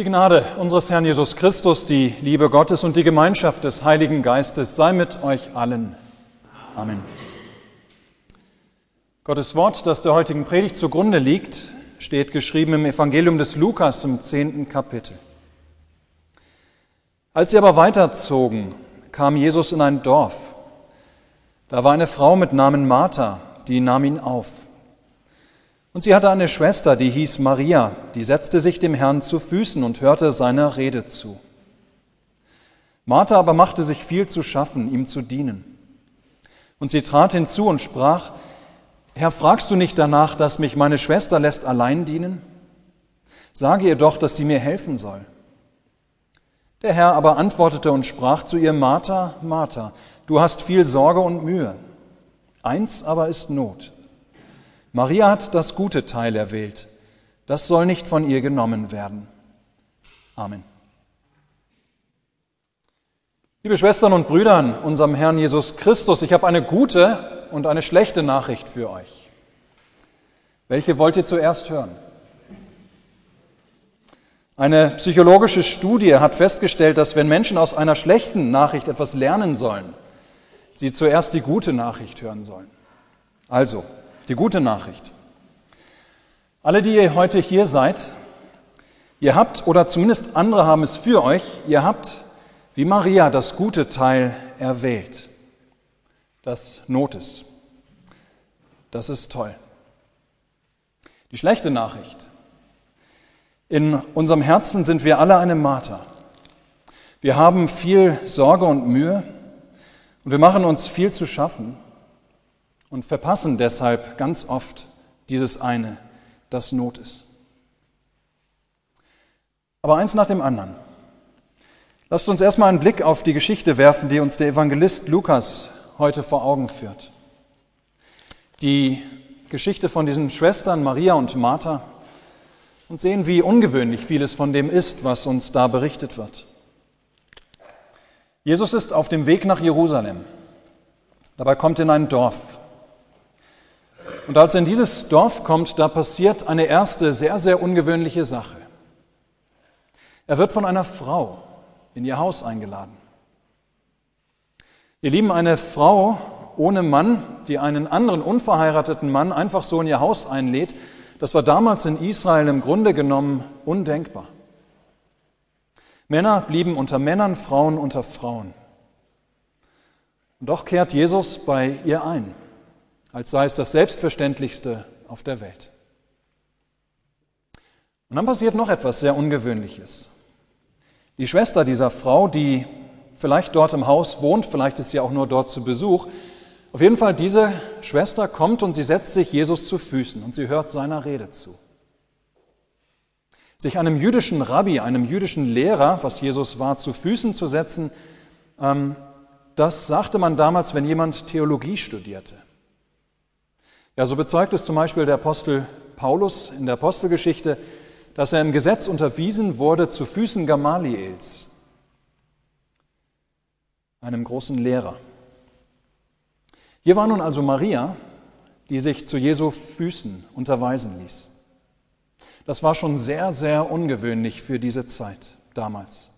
Die Gnade unseres Herrn Jesus Christus, die Liebe Gottes und die Gemeinschaft des Heiligen Geistes sei mit euch allen. Amen. Gottes Wort, das der heutigen Predigt zugrunde liegt, steht geschrieben im Evangelium des Lukas im zehnten Kapitel. Als sie aber weiterzogen, kam Jesus in ein Dorf. Da war eine Frau mit Namen Martha, die nahm ihn auf. Und sie hatte eine Schwester, die hieß Maria, die setzte sich dem Herrn zu Füßen und hörte seiner Rede zu. Martha aber machte sich viel zu schaffen, ihm zu dienen. Und sie trat hinzu und sprach, Herr, fragst du nicht danach, dass mich meine Schwester lässt allein dienen? Sage ihr doch, dass sie mir helfen soll. Der Herr aber antwortete und sprach zu ihr, Martha, Martha, du hast viel Sorge und Mühe. Eins aber ist Not. Maria hat das gute Teil erwählt. Das soll nicht von ihr genommen werden. Amen. Liebe Schwestern und Brüder unserem Herrn Jesus Christus, ich habe eine gute und eine schlechte Nachricht für euch. Welche wollt ihr zuerst hören? Eine psychologische Studie hat festgestellt, dass wenn Menschen aus einer schlechten Nachricht etwas lernen sollen, sie zuerst die gute Nachricht hören sollen. Also, die gute Nachricht. Alle, die ihr heute hier seid, ihr habt, oder zumindest andere haben es für euch, ihr habt, wie Maria, das gute Teil erwählt. Das Notes. Das ist toll. Die schlechte Nachricht. In unserem Herzen sind wir alle eine Martha. Wir haben viel Sorge und Mühe und wir machen uns viel zu schaffen und verpassen deshalb ganz oft dieses eine, das Not ist. Aber eins nach dem anderen. Lasst uns erstmal einen Blick auf die Geschichte werfen, die uns der Evangelist Lukas heute vor Augen führt. Die Geschichte von diesen Schwestern Maria und Martha und sehen, wie ungewöhnlich vieles von dem ist, was uns da berichtet wird. Jesus ist auf dem Weg nach Jerusalem. Dabei kommt er in ein Dorf. Und als er in dieses Dorf kommt, da passiert eine erste sehr, sehr ungewöhnliche Sache. Er wird von einer Frau in ihr Haus eingeladen. Ihr Lieben, eine Frau ohne Mann, die einen anderen unverheirateten Mann einfach so in ihr Haus einlädt, das war damals in Israel im Grunde genommen undenkbar. Männer blieben unter Männern, Frauen unter Frauen. Und doch kehrt Jesus bei ihr ein als sei es das Selbstverständlichste auf der Welt. Und dann passiert noch etwas sehr Ungewöhnliches. Die Schwester dieser Frau, die vielleicht dort im Haus wohnt, vielleicht ist sie auch nur dort zu Besuch, auf jeden Fall diese Schwester kommt und sie setzt sich Jesus zu Füßen und sie hört seiner Rede zu. Sich einem jüdischen Rabbi, einem jüdischen Lehrer, was Jesus war, zu Füßen zu setzen, ähm, das sagte man damals, wenn jemand Theologie studierte. Ja, so bezeugt es zum Beispiel der Apostel Paulus in der Apostelgeschichte, dass er im Gesetz unterwiesen wurde zu Füßen Gamaliels, einem großen Lehrer. Hier war nun also Maria, die sich zu Jesu Füßen unterweisen ließ. Das war schon sehr, sehr ungewöhnlich für diese Zeit damals.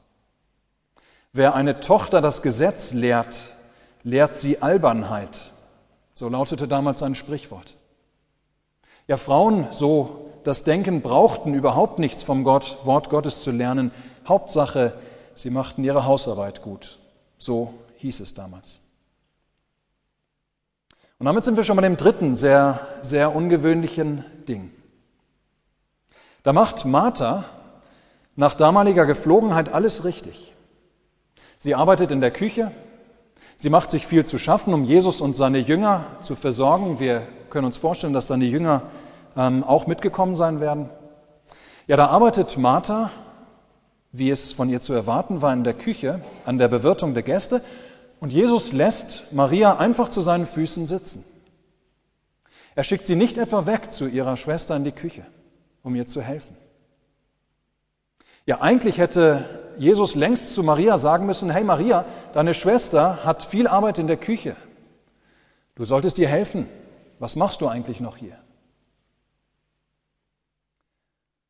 Wer eine Tochter das Gesetz lehrt, lehrt sie Albernheit, so lautete damals ein Sprichwort. Ja, Frauen, so das Denken, brauchten überhaupt nichts vom Gott, Wort Gottes zu lernen. Hauptsache, sie machten ihre Hausarbeit gut. So hieß es damals. Und damit sind wir schon bei dem dritten sehr, sehr ungewöhnlichen Ding. Da macht Martha nach damaliger Geflogenheit alles richtig. Sie arbeitet in der Küche, Sie macht sich viel zu schaffen, um Jesus und seine Jünger zu versorgen. Wir können uns vorstellen, dass seine Jünger ähm, auch mitgekommen sein werden. Ja, da arbeitet Martha, wie es von ihr zu erwarten war, in der Küche, an der Bewirtung der Gäste. Und Jesus lässt Maria einfach zu seinen Füßen sitzen. Er schickt sie nicht etwa weg zu ihrer Schwester in die Küche, um ihr zu helfen. Ja, eigentlich hätte Jesus längst zu Maria sagen müssen, hey Maria, deine Schwester hat viel Arbeit in der Küche. Du solltest ihr helfen. Was machst du eigentlich noch hier?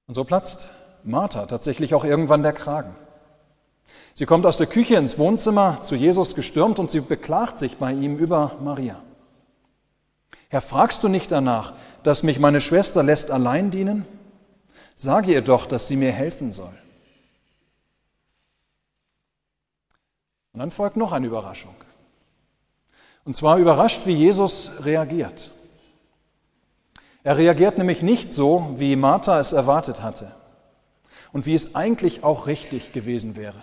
Und so platzt Martha tatsächlich auch irgendwann der Kragen. Sie kommt aus der Küche ins Wohnzimmer zu Jesus gestürmt und sie beklagt sich bei ihm über Maria. Herr, fragst du nicht danach, dass mich meine Schwester lässt allein dienen? Sage ihr doch, dass sie mir helfen soll. Und dann folgt noch eine Überraschung. Und zwar überrascht, wie Jesus reagiert. Er reagiert nämlich nicht so, wie Martha es erwartet hatte und wie es eigentlich auch richtig gewesen wäre.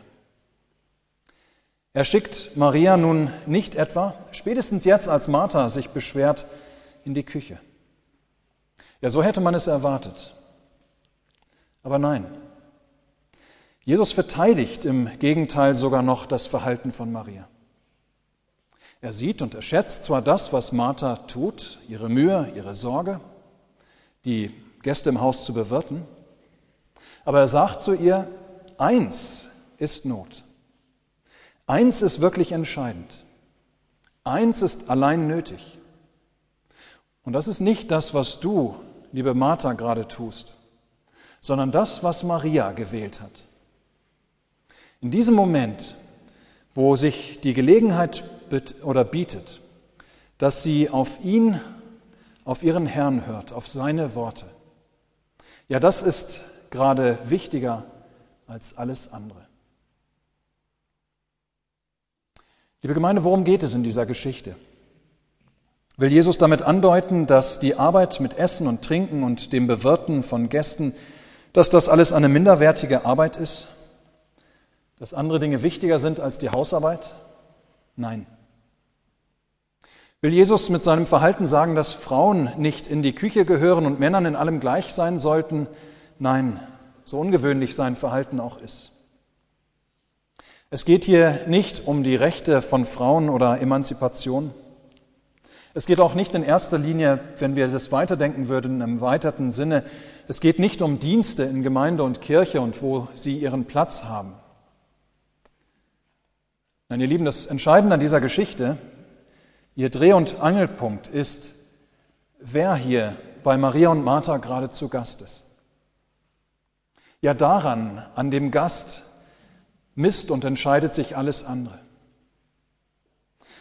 Er schickt Maria nun nicht etwa, spätestens jetzt, als Martha sich beschwert, in die Küche. Ja, so hätte man es erwartet. Aber nein. Jesus verteidigt im Gegenteil sogar noch das Verhalten von Maria. Er sieht und er schätzt zwar das, was Martha tut, ihre Mühe, ihre Sorge, die Gäste im Haus zu bewirten, aber er sagt zu ihr, eins ist Not. Eins ist wirklich entscheidend. Eins ist allein nötig. Und das ist nicht das, was du, liebe Martha, gerade tust, sondern das, was Maria gewählt hat. In diesem Moment, wo sich die Gelegenheit oder bietet, dass sie auf ihn, auf ihren Herrn hört, auf seine Worte, ja, das ist gerade wichtiger als alles andere. Liebe Gemeinde, worum geht es in dieser Geschichte? Will Jesus damit andeuten, dass die Arbeit mit Essen und Trinken und dem Bewirten von Gästen, dass das alles eine minderwertige Arbeit ist? Dass andere Dinge wichtiger sind als die Hausarbeit? Nein. Will Jesus mit seinem Verhalten sagen, dass Frauen nicht in die Küche gehören und Männern in allem gleich sein sollten? Nein, so ungewöhnlich sein Verhalten auch ist. Es geht hier nicht um die Rechte von Frauen oder Emanzipation. Es geht auch nicht in erster Linie, wenn wir das weiterdenken würden, im weiterten Sinne, es geht nicht um Dienste in Gemeinde und Kirche und wo sie ihren Platz haben. Nein, ihr Lieben, das Entscheidende an dieser Geschichte, ihr Dreh- und Angelpunkt ist, wer hier bei Maria und Martha gerade zu Gast ist. Ja, daran, an dem Gast, misst und entscheidet sich alles andere.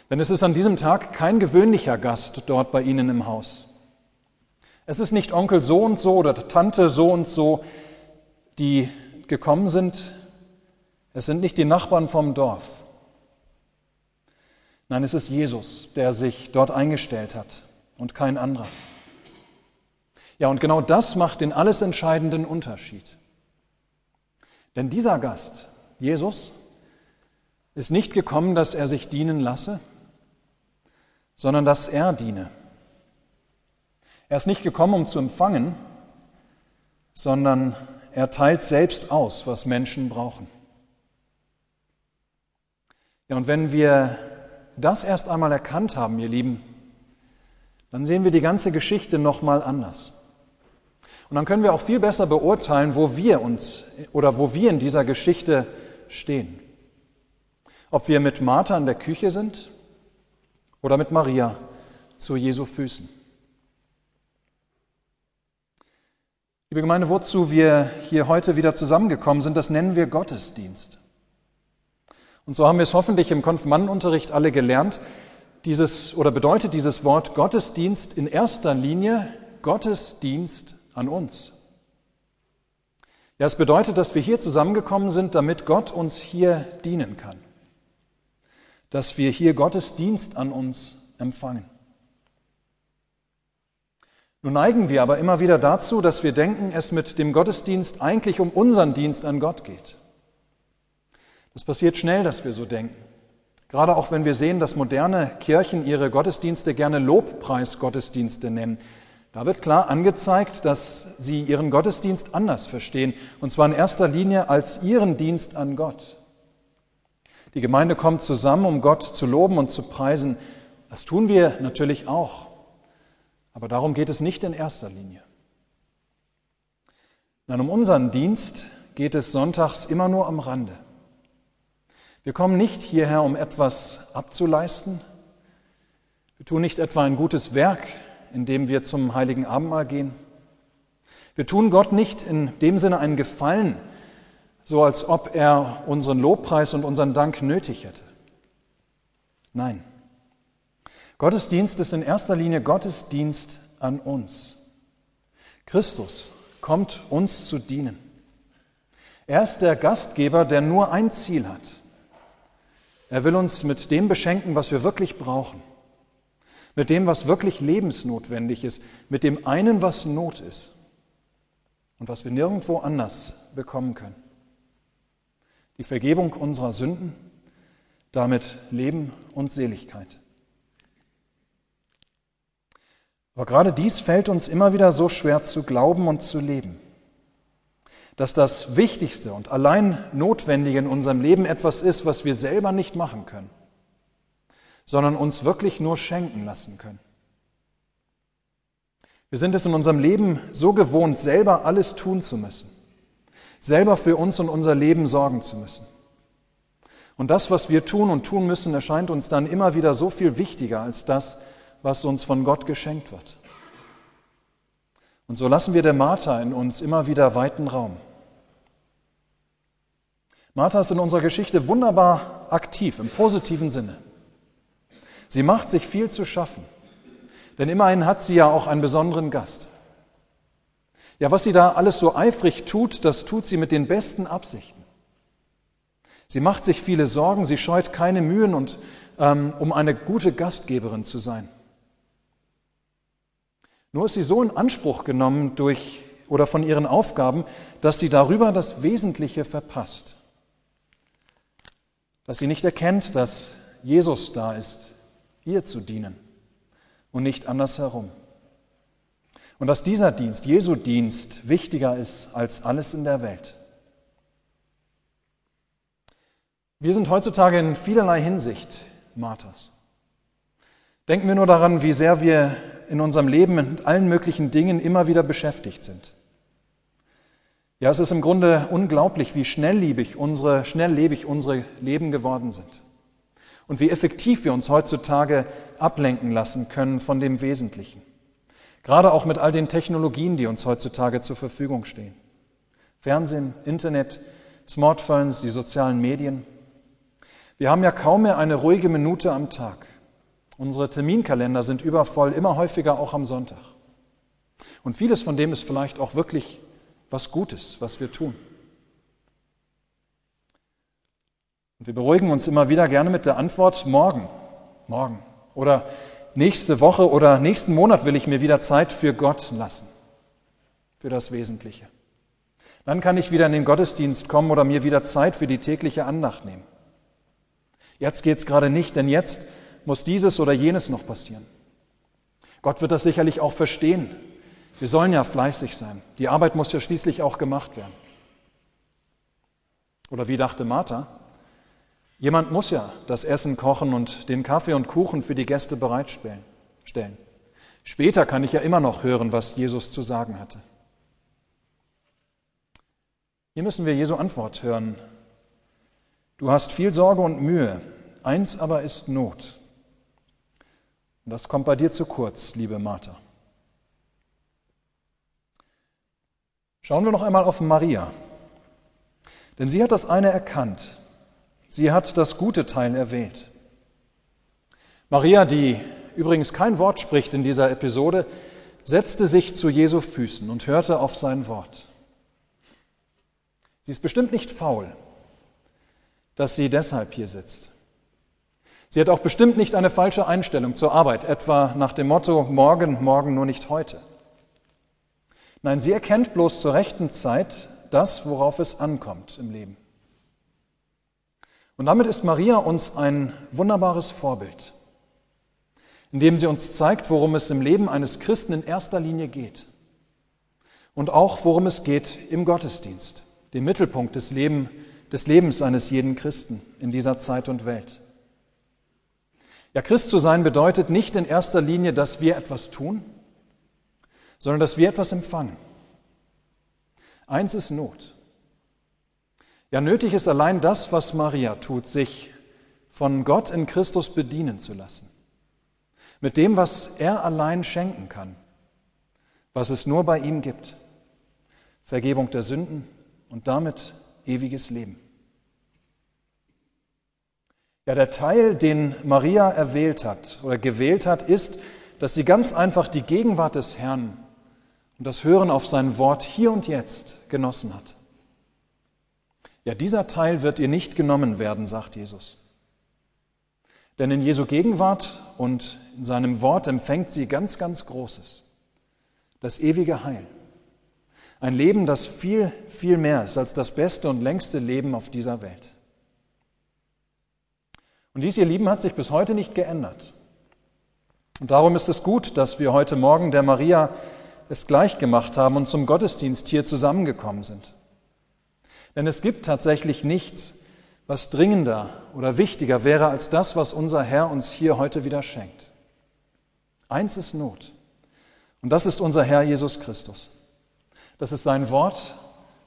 Denn es ist an diesem Tag kein gewöhnlicher Gast dort bei Ihnen im Haus. Es ist nicht Onkel so und so oder Tante so und so, die gekommen sind. Es sind nicht die Nachbarn vom Dorf. Nein, es ist Jesus, der sich dort eingestellt hat und kein anderer. Ja, und genau das macht den alles entscheidenden Unterschied. Denn dieser Gast, Jesus ist nicht gekommen, dass er sich dienen lasse, sondern dass er diene. Er ist nicht gekommen, um zu empfangen, sondern er teilt selbst aus, was Menschen brauchen. Ja, und wenn wir das erst einmal erkannt haben, ihr Lieben, dann sehen wir die ganze Geschichte nochmal anders. Und dann können wir auch viel besser beurteilen, wo wir uns oder wo wir in dieser Geschichte stehen. Ob wir mit Martha in der Küche sind oder mit Maria zu Jesu Füßen. Liebe Gemeinde, wozu wir hier heute wieder zusammengekommen sind, das nennen wir Gottesdienst. Und so haben wir es hoffentlich im Konfirmandenunterricht alle gelernt. Dieses oder bedeutet dieses Wort Gottesdienst in erster Linie Gottesdienst an uns. Ja, es bedeutet, dass wir hier zusammengekommen sind, damit Gott uns hier dienen kann. Dass wir hier Gottes Dienst an uns empfangen. Nun neigen wir aber immer wieder dazu, dass wir denken, es mit dem Gottesdienst eigentlich um unseren Dienst an Gott geht. Das passiert schnell, dass wir so denken. Gerade auch wenn wir sehen, dass moderne Kirchen ihre Gottesdienste gerne Lobpreisgottesdienste nennen. Da wird klar angezeigt, dass sie ihren Gottesdienst anders verstehen, und zwar in erster Linie als ihren Dienst an Gott. Die Gemeinde kommt zusammen, um Gott zu loben und zu preisen. Das tun wir natürlich auch, aber darum geht es nicht in erster Linie. Nein, um unseren Dienst geht es sonntags immer nur am Rande. Wir kommen nicht hierher, um etwas abzuleisten. Wir tun nicht etwa ein gutes Werk, indem wir zum heiligen Abendmahl gehen. Wir tun Gott nicht in dem Sinne einen Gefallen, so als ob er unseren Lobpreis und unseren Dank nötig hätte. Nein. Gottesdienst ist in erster Linie Gottesdienst an uns. Christus kommt uns zu dienen. Er ist der Gastgeber, der nur ein Ziel hat. Er will uns mit dem beschenken, was wir wirklich brauchen. Mit dem, was wirklich lebensnotwendig ist. Mit dem einen, was Not ist. Und was wir nirgendwo anders bekommen können. Die Vergebung unserer Sünden, damit Leben und Seligkeit. Aber gerade dies fällt uns immer wieder so schwer zu glauben und zu leben, dass das Wichtigste und allein Notwendige in unserem Leben etwas ist, was wir selber nicht machen können, sondern uns wirklich nur schenken lassen können. Wir sind es in unserem Leben so gewohnt, selber alles tun zu müssen, selber für uns und unser Leben sorgen zu müssen. Und das, was wir tun und tun müssen, erscheint uns dann immer wieder so viel wichtiger als das, was uns von Gott geschenkt wird. Und so lassen wir der Martha in uns immer wieder weiten Raum. Martha ist in unserer Geschichte wunderbar aktiv, im positiven Sinne. Sie macht sich viel zu schaffen, denn immerhin hat sie ja auch einen besonderen Gast. Ja, was sie da alles so eifrig tut, das tut sie mit den besten Absichten. Sie macht sich viele Sorgen, sie scheut keine Mühen, und, ähm, um eine gute Gastgeberin zu sein. Nur ist sie so in Anspruch genommen durch oder von ihren Aufgaben, dass sie darüber das Wesentliche verpasst. Dass sie nicht erkennt, dass Jesus da ist, ihr zu dienen und nicht andersherum. Und dass dieser Dienst, Jesu Dienst, wichtiger ist als alles in der Welt. Wir sind heutzutage in vielerlei Hinsicht Marthas. Denken wir nur daran, wie sehr wir in unserem Leben mit allen möglichen Dingen immer wieder beschäftigt sind. Ja, es ist im Grunde unglaublich, wie schnelllebig unsere, schnelllebig unsere Leben geworden sind. Und wie effektiv wir uns heutzutage ablenken lassen können von dem Wesentlichen. Gerade auch mit all den Technologien, die uns heutzutage zur Verfügung stehen. Fernsehen, Internet, Smartphones, die sozialen Medien. Wir haben ja kaum mehr eine ruhige Minute am Tag. Unsere Terminkalender sind übervoll, immer häufiger auch am Sonntag. Und vieles von dem ist vielleicht auch wirklich was Gutes, was wir tun. Und wir beruhigen uns immer wieder gerne mit der Antwort morgen, morgen oder nächste Woche oder nächsten Monat will ich mir wieder Zeit für Gott lassen, für das Wesentliche. Dann kann ich wieder in den Gottesdienst kommen oder mir wieder Zeit für die tägliche Andacht nehmen. Jetzt geht's gerade nicht, denn jetzt muss dieses oder jenes noch passieren. Gott wird das sicherlich auch verstehen. Wir sollen ja fleißig sein. Die Arbeit muss ja schließlich auch gemacht werden. Oder wie dachte Martha? Jemand muss ja das Essen kochen und den Kaffee und Kuchen für die Gäste bereitstellen. Später kann ich ja immer noch hören, was Jesus zu sagen hatte. Hier müssen wir Jesu Antwort hören. Du hast viel Sorge und Mühe, eins aber ist Not. Und das kommt bei dir zu kurz, liebe Martha. Schauen wir noch einmal auf Maria. Denn sie hat das eine erkannt. Sie hat das gute Teil erwählt. Maria, die übrigens kein Wort spricht in dieser Episode, setzte sich zu Jesu Füßen und hörte auf sein Wort. Sie ist bestimmt nicht faul, dass sie deshalb hier sitzt. Sie hat auch bestimmt nicht eine falsche Einstellung zur Arbeit, etwa nach dem Motto morgen, morgen nur nicht heute. Nein, sie erkennt bloß zur rechten Zeit das, worauf es ankommt im Leben. Und damit ist Maria uns ein wunderbares Vorbild, indem sie uns zeigt, worum es im Leben eines Christen in erster Linie geht. Und auch worum es geht im Gottesdienst, dem Mittelpunkt des, Leben, des Lebens eines jeden Christen in dieser Zeit und Welt. Ja, Christ zu sein bedeutet nicht in erster Linie, dass wir etwas tun, sondern dass wir etwas empfangen. Eins ist Not. Ja, nötig ist allein das, was Maria tut, sich von Gott in Christus bedienen zu lassen. Mit dem, was er allein schenken kann, was es nur bei ihm gibt. Vergebung der Sünden und damit ewiges Leben. Ja, der Teil, den Maria erwählt hat oder gewählt hat, ist, dass sie ganz einfach die Gegenwart des Herrn und das Hören auf sein Wort hier und jetzt genossen hat. Ja, dieser Teil wird ihr nicht genommen werden, sagt Jesus. Denn in Jesu Gegenwart und in seinem Wort empfängt sie ganz, ganz Großes. Das ewige Heil. Ein Leben, das viel, viel mehr ist als das beste und längste Leben auf dieser Welt. Und dies, ihr Lieben, hat sich bis heute nicht geändert. Und darum ist es gut, dass wir heute Morgen der Maria es gleich gemacht haben und zum Gottesdienst hier zusammengekommen sind. Denn es gibt tatsächlich nichts, was dringender oder wichtiger wäre als das, was unser Herr uns hier heute wieder schenkt. Eins ist Not. Und das ist unser Herr Jesus Christus. Das ist sein Wort,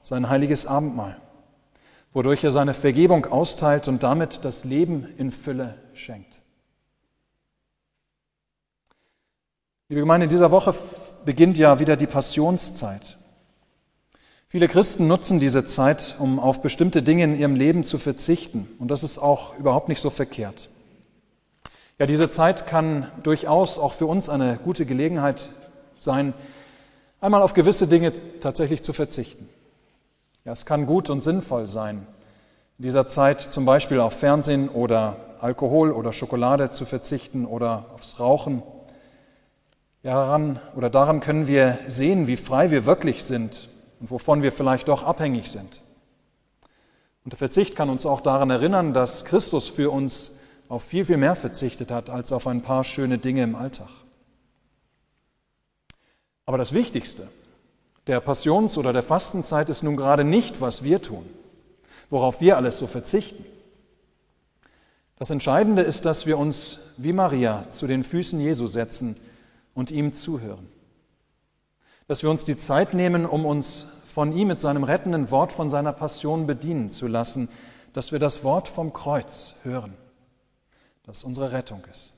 sein heiliges Abendmahl, wodurch er seine Vergebung austeilt und damit das Leben in Fülle schenkt. Liebe Gemeinde, in dieser Woche beginnt ja wieder die Passionszeit. Viele Christen nutzen diese Zeit, um auf bestimmte Dinge in ihrem Leben zu verzichten. Und das ist auch überhaupt nicht so verkehrt. Ja, diese Zeit kann durchaus auch für uns eine gute Gelegenheit sein, einmal auf gewisse Dinge tatsächlich zu verzichten. Ja, es kann gut und sinnvoll sein, in dieser Zeit zum Beispiel auf Fernsehen oder Alkohol oder Schokolade zu verzichten oder aufs Rauchen daran oder daran können wir sehen, wie frei wir wirklich sind und wovon wir vielleicht doch abhängig sind. Und der Verzicht kann uns auch daran erinnern, dass Christus für uns auf viel, viel mehr verzichtet hat als auf ein paar schöne Dinge im Alltag. Aber das Wichtigste der Passions- oder der Fastenzeit ist nun gerade nicht, was wir tun, worauf wir alles so verzichten. Das Entscheidende ist, dass wir uns wie Maria zu den Füßen Jesu setzen und ihm zuhören. Dass wir uns die Zeit nehmen, um uns von ihm mit seinem rettenden Wort von seiner Passion bedienen zu lassen, dass wir das Wort vom Kreuz hören, das unsere Rettung ist.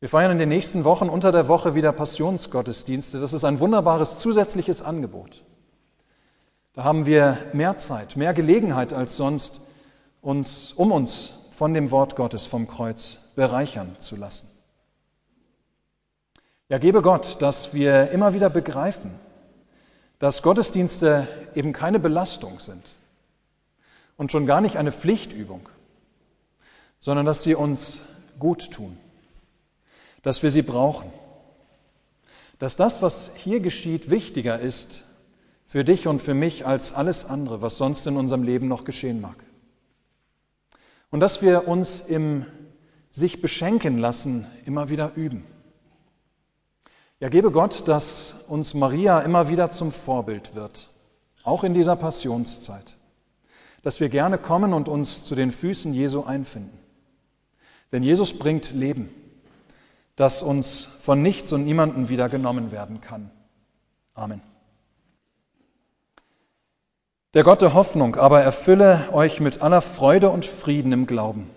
Wir feiern in den nächsten Wochen unter der Woche wieder Passionsgottesdienste. Das ist ein wunderbares zusätzliches Angebot. Da haben wir mehr Zeit, mehr Gelegenheit als sonst, uns, um uns von dem Wort Gottes vom Kreuz bereichern zu lassen. Ja, gebe Gott, dass wir immer wieder begreifen, dass Gottesdienste eben keine Belastung sind und schon gar nicht eine Pflichtübung, sondern dass sie uns gut tun, dass wir sie brauchen, dass das, was hier geschieht, wichtiger ist für dich und für mich als alles andere, was sonst in unserem Leben noch geschehen mag. Und dass wir uns im sich beschenken lassen immer wieder üben. Ja, gebe Gott, dass uns Maria immer wieder zum Vorbild wird, auch in dieser Passionszeit, dass wir gerne kommen und uns zu den Füßen Jesu einfinden. Denn Jesus bringt Leben, das uns von nichts und niemanden wieder genommen werden kann. Amen. Der Gott der Hoffnung aber erfülle euch mit aller Freude und Frieden im Glauben,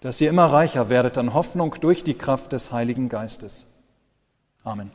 dass ihr immer reicher werdet an Hoffnung durch die Kraft des Heiligen Geistes Amen.